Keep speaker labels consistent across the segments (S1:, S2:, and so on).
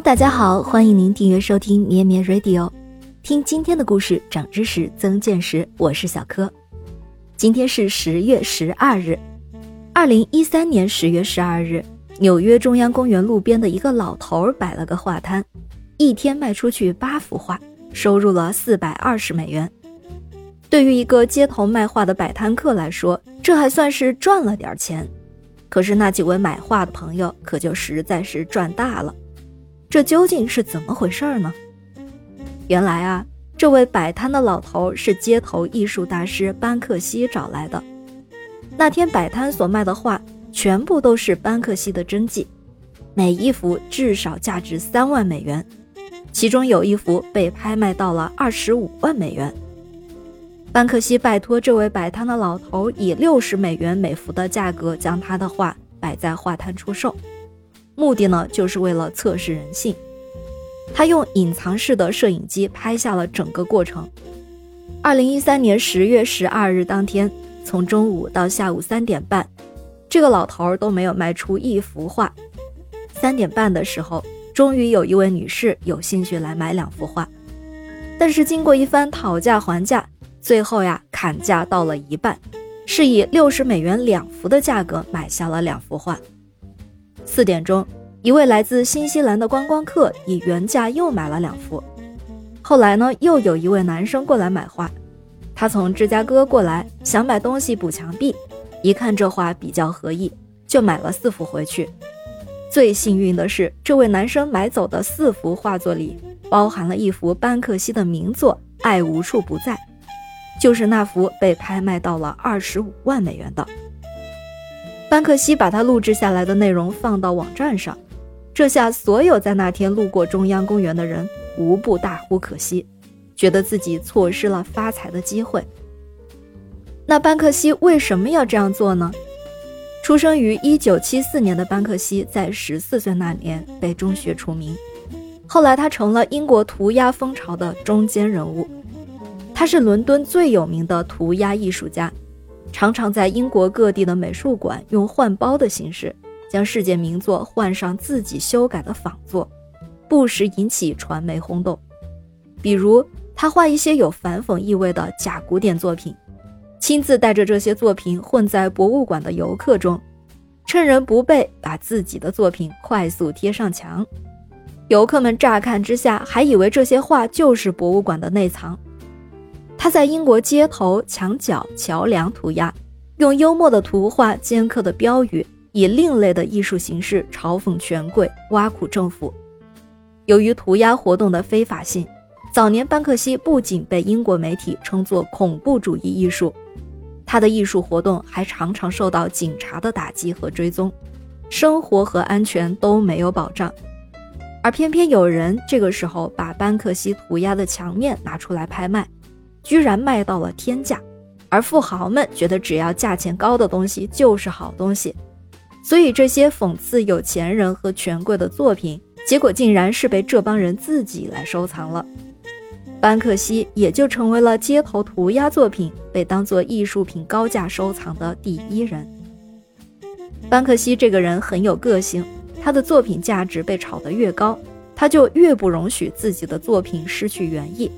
S1: 大家好，欢迎您订阅收听绵绵 Radio，听今天的故事，长知识，增见识。我是小柯。今天是十月十二日，二零一三年十月十二日，纽约中央公园路边的一个老头摆了个画摊，一天卖出去八幅画，收入了四百二十美元。对于一个街头卖画的摆摊客来说，这还算是赚了点钱。可是那几位买画的朋友可就实在是赚大了。这究竟是怎么回事呢？原来啊，这位摆摊的老头是街头艺术大师班克西找来的。那天摆摊所卖的画全部都是班克西的真迹，每一幅至少价值三万美元，其中有一幅被拍卖到了二十五万美元。班克西拜托这位摆摊的老头以六十美元每幅的价格将他的画摆在画摊出售。目的呢，就是为了测试人性。他用隐藏式的摄影机拍下了整个过程。二零一三年十月十二日当天，从中午到下午三点半，这个老头儿都没有卖出一幅画。三点半的时候，终于有一位女士有兴趣来买两幅画，但是经过一番讨价还价，最后呀砍价到了一半，是以六十美元两幅的价格买下了两幅画。四点钟，一位来自新西兰的观光客以原价又买了两幅。后来呢，又有一位男生过来买画，他从芝加哥过来，想买东西补墙壁，一看这画比较合意，就买了四幅回去。最幸运的是，这位男生买走的四幅画作里，包含了一幅班克西的名作《爱无处不在》，就是那幅被拍卖到了二十五万美元的。班克西把他录制下来的内容放到网站上，这下所有在那天路过中央公园的人无不大呼可惜，觉得自己错失了发财的机会。那班克西为什么要这样做呢？出生于1974年的班克西在14岁那年被中学除名，后来他成了英国涂鸦风潮的中间人物，他是伦敦最有名的涂鸦艺术家。常常在英国各地的美术馆用换包的形式，将世界名作换上自己修改的仿作，不时引起传媒轰动。比如，他画一些有反讽意味的假古典作品，亲自带着这些作品混在博物馆的游客中，趁人不备把自己的作品快速贴上墙。游客们乍看之下还以为这些画就是博物馆的内藏。他在英国街头、墙角、桥梁涂鸦，用幽默的图画、尖刻的标语，以另类的艺术形式嘲讽权贵、挖苦政府。由于涂鸦活动的非法性，早年班克西不仅被英国媒体称作恐怖主义艺术，他的艺术活动还常常受到警察的打击和追踪，生活和安全都没有保障。而偏偏有人这个时候把班克西涂鸦的墙面拿出来拍卖。居然卖到了天价，而富豪们觉得只要价钱高的东西就是好东西，所以这些讽刺有钱人和权贵的作品，结果竟然是被这帮人自己来收藏了。班克西也就成为了街头涂鸦作品被当作艺术品高价收藏的第一人。班克西这个人很有个性，他的作品价值被炒得越高，他就越不容许自己的作品失去原意。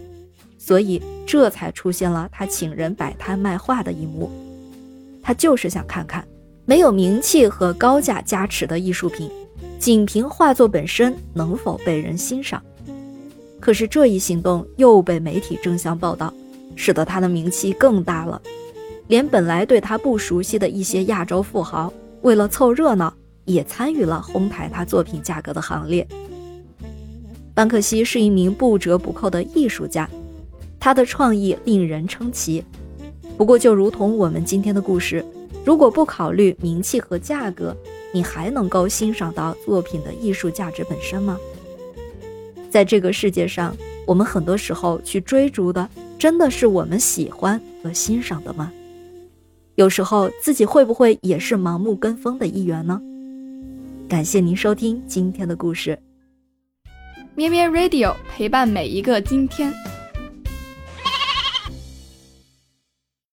S1: 所以，这才出现了他请人摆摊卖画的一幕。他就是想看看，没有名气和高价加持的艺术品，仅凭画作本身能否被人欣赏。可是这一行动又被媒体争相报道，使得他的名气更大了。连本来对他不熟悉的一些亚洲富豪，为了凑热闹，也参与了哄抬他作品价格的行列。班克西是一名不折不扣的艺术家。他的创意令人称奇，不过就如同我们今天的故事，如果不考虑名气和价格，你还能够欣赏到作品的艺术价值本身吗？在这个世界上，我们很多时候去追逐的，真的是我们喜欢和欣赏的吗？有时候自己会不会也是盲目跟风的一员呢？感谢您收听今天的故事，
S2: 咩咩 Radio 陪伴每一个今天。